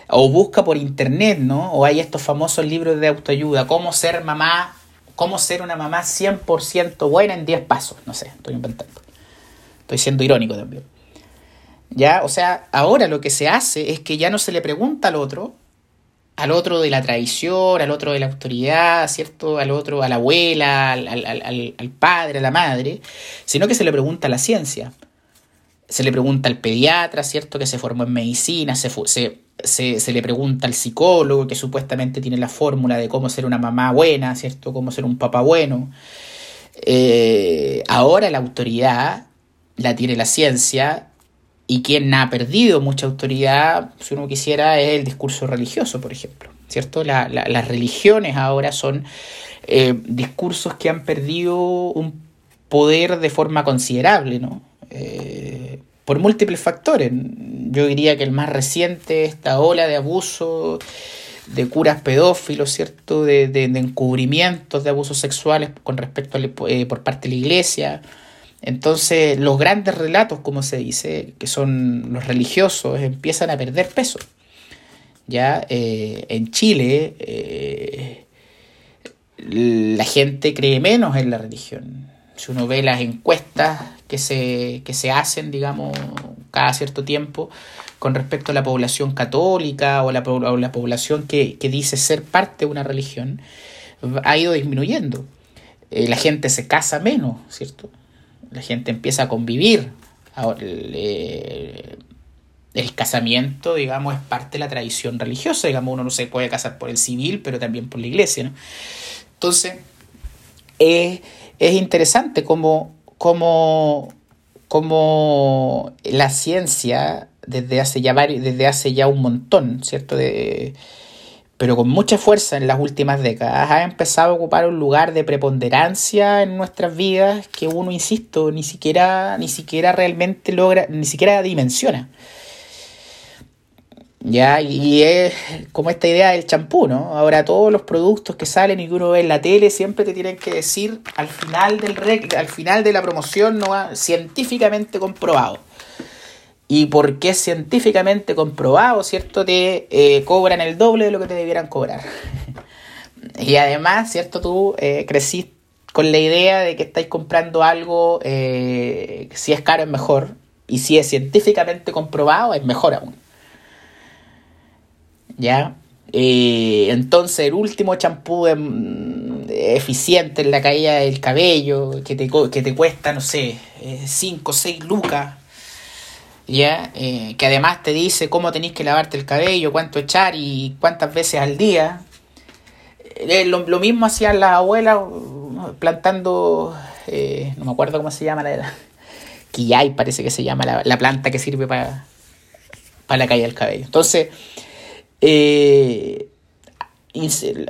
o, busca por internet, ¿no? O hay estos famosos libros de autoayuda, cómo ser mamá, cómo ser una mamá 100% buena en 10 pasos, no sé, estoy inventando. Estoy siendo irónico también. ¿Ya? O sea, ahora lo que se hace es que ya no se le pregunta al otro, al otro de la tradición, al otro de la autoridad, ¿cierto? Al otro, a la abuela, al, al, padre, a la madre, sino que se le pregunta a la ciencia. Se le pregunta al pediatra, ¿cierto? Que se formó en medicina, se, se, se, le pregunta al psicólogo, que supuestamente tiene la fórmula de cómo ser una mamá buena, ¿cierto? Cómo ser un papá bueno. Eh, ahora la autoridad la tiene la ciencia y quien ha perdido mucha autoridad, si uno quisiera, es el discurso religioso, por ejemplo. ¿Cierto? las religiones ahora son eh, discursos que han perdido un poder de forma considerable, ¿no? Eh, por múltiples factores. Yo diría que el más reciente, esta ola de abuso, de curas pedófilos, ¿cierto? De, de, encubrimientos de abusos sexuales con respecto eh, por parte de la iglesia, entonces los grandes relatos, como se dice, que son los religiosos, empiezan a perder peso. Ya eh, en Chile eh, la gente cree menos en la religión. Si uno ve las encuestas que se, que se hacen, digamos, cada cierto tiempo con respecto a la población católica o la, la población que, que, dice ser parte de una religión, ha ido disminuyendo. Eh, la gente se casa menos, ¿cierto? La gente empieza a convivir. el, casamiento, digamos, es parte de la tradición religiosa. Digamos, uno no se puede casar por el civil, pero también por la iglesia. Entonces, es, interesante cómo, la ciencia, desde hace ya, desde hace ya un montón, ¿cierto? De, pero con mucha fuerza en las últimas décadas, ha empezado a ocupar un lugar de preponderancia en nuestras vidas que uno, insisto, ni siquiera, ni siquiera realmente logra, ni siquiera dimensiona. Ya, y es como esta idea del champú, ¿no? Ahora todos los productos que salen y que uno ve en la tele siempre te tienen que decir al final del al final de la promoción no científicamente comprobado. Y porque es científicamente comprobado, ¿cierto? Te eh, cobran el doble de lo que te debieran cobrar. y además, ¿cierto? Tú eh, creciste con la idea de que estáis comprando algo, eh, si es caro es mejor, y si es científicamente comprobado es mejor aún. ¿Ya? entonces el último champú em, eficiente en la caída del cabello, que te, que te cuesta, no sé, 5 o 6 lucas, ¿ya? Eh, que además te dice cómo tenéis que lavarte el cabello, cuánto echar y cuántas veces al día. Eh, lo, mismo hacían las abuelas plantando, eh, no me acuerdo cómo se llama, la, quillay parece que se llama la, planta que sirve para, para la caída del cabello. Entonces,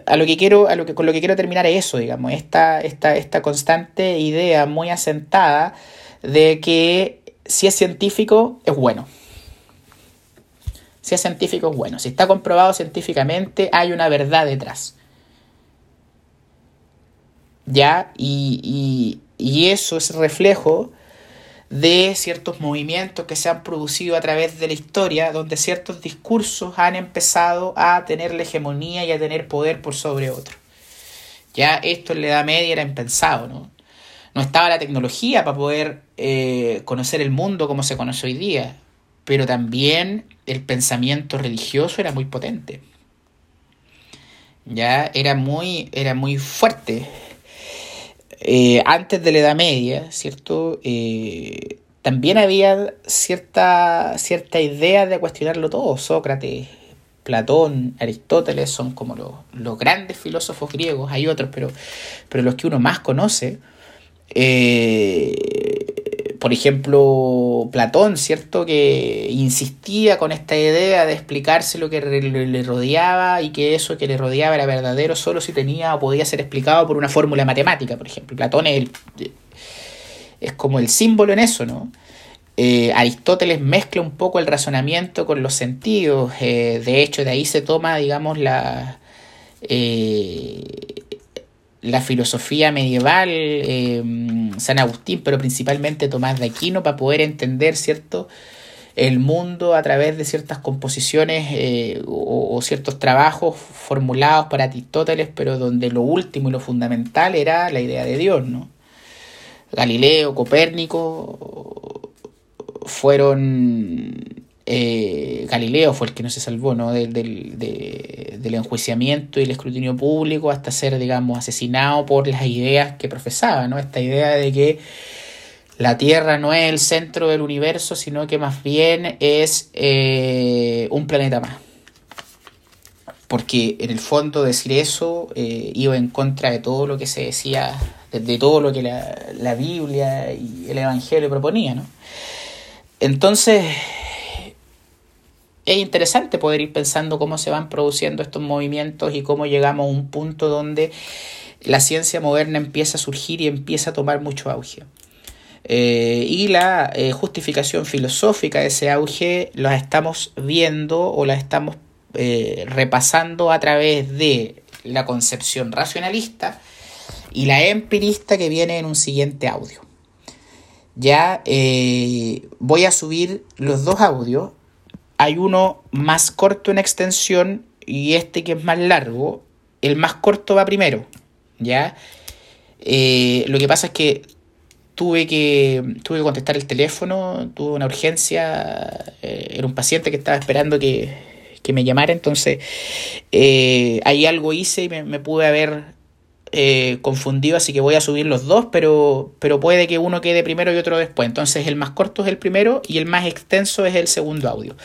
a lo que quiero, a lo que, con lo que quiero terminar es eso, digamos, esta, esta, esta constante idea muy asentada de que si es científico, es bueno. Si es científico, es bueno. Si está comprobado científicamente, hay una verdad detrás. ¿Ya? Y, y, eso es reflejo de ciertos movimientos que se han producido a través de la historia, donde ciertos discursos han empezado a tener la hegemonía y a tener poder por sobre otros. Ya esto en la Edad Media era impensado, ¿no? No estaba la tecnología para poder eh, conocer el mundo como se conoce hoy día, pero también el pensamiento religioso era muy potente. Ya era muy, era muy fuerte. Eh, antes de la Edad Media, ¿cierto? Eh, también había cierta, cierta idea de cuestionarlo todo. Sócrates, Platón, Aristóteles son como los, los grandes filósofos griegos. Hay otros, pero, pero los que uno más conoce eh, por ejemplo, Platón, ¿cierto? Que insistía con esta idea de explicarse lo que le rodeaba y que eso que le rodeaba era verdadero solo si tenía o podía ser explicado por una fórmula matemática, por ejemplo. Platón es, es como el símbolo en eso, ¿no? Eh, Aristóteles mezcla un poco el razonamiento con los sentidos. Eh, de hecho, de ahí se toma, digamos, la, la filosofía medieval, eh, San Agustín, pero principalmente Tomás de Aquino, para poder entender, ¿cierto?, el mundo a través de ciertas composiciones eh, o, ciertos trabajos formulados para Aristóteles, pero donde lo último y lo fundamental era la idea de Dios, ¿no? Galileo, Copérnico fueron eh, Galileo fue el que no se salvó ¿no? Del, del, enjuiciamiento y el escrutinio público hasta ser, digamos, asesinado por las ideas que profesaba, ¿no? Esta idea de que la Tierra no es el centro del universo, sino que más bien es eh, un planeta más. Porque en el fondo decir eso eh, iba en contra de todo lo que se decía, de, todo lo que la, la Biblia y el Evangelio proponía, ¿no? Entonces, es interesante poder ir pensando cómo se van produciendo estos movimientos y cómo llegamos a un punto donde la ciencia moderna empieza a surgir y empieza a tomar mucho auge. Eh, y la eh, justificación filosófica de ese auge la estamos viendo o la estamos eh, repasando a través de la concepción racionalista y la empirista que viene en un siguiente audio. Ya voy a subir los dos audios hay uno más corto en extensión y este que es más largo. El más corto va primero, ¿ya? Eh, lo que pasa es que tuve que, tuve que contestar el teléfono, tuve una urgencia, eh, era un paciente que estaba esperando que, que me llamara, entonces eh, ahí algo hice y me, me pude haber eh, confundido, así que voy a subir los dos, pero, pero puede que uno quede primero y otro después. Entonces el más corto es el primero y el más extenso es el segundo audio.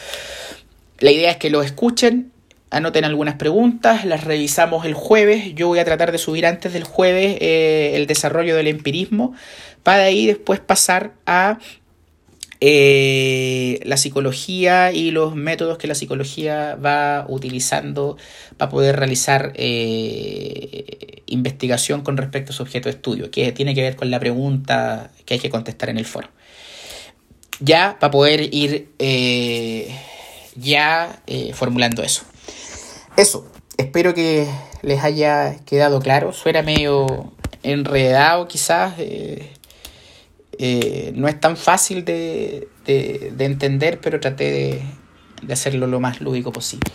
La idea es que lo escuchen, anoten algunas preguntas, las revisamos el jueves. Yo voy a tratar de subir antes del jueves eh, el desarrollo del empirismo para ahí después pasar a eh, la psicología y los métodos que la psicología va utilizando para poder realizar eh, investigación con respecto a su objeto de estudio, que tiene que ver con la pregunta que hay que contestar en el foro. Ya para poder ir eh, ya formulando eso. Eso, espero que les haya quedado claro. Suena medio enredado quizás. No es tan fácil de, de, entender, pero traté de, de hacerlo lo más lúdico posible.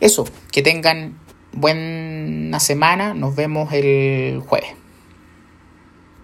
Eso, que tengan buena semana, nos vemos el jueves.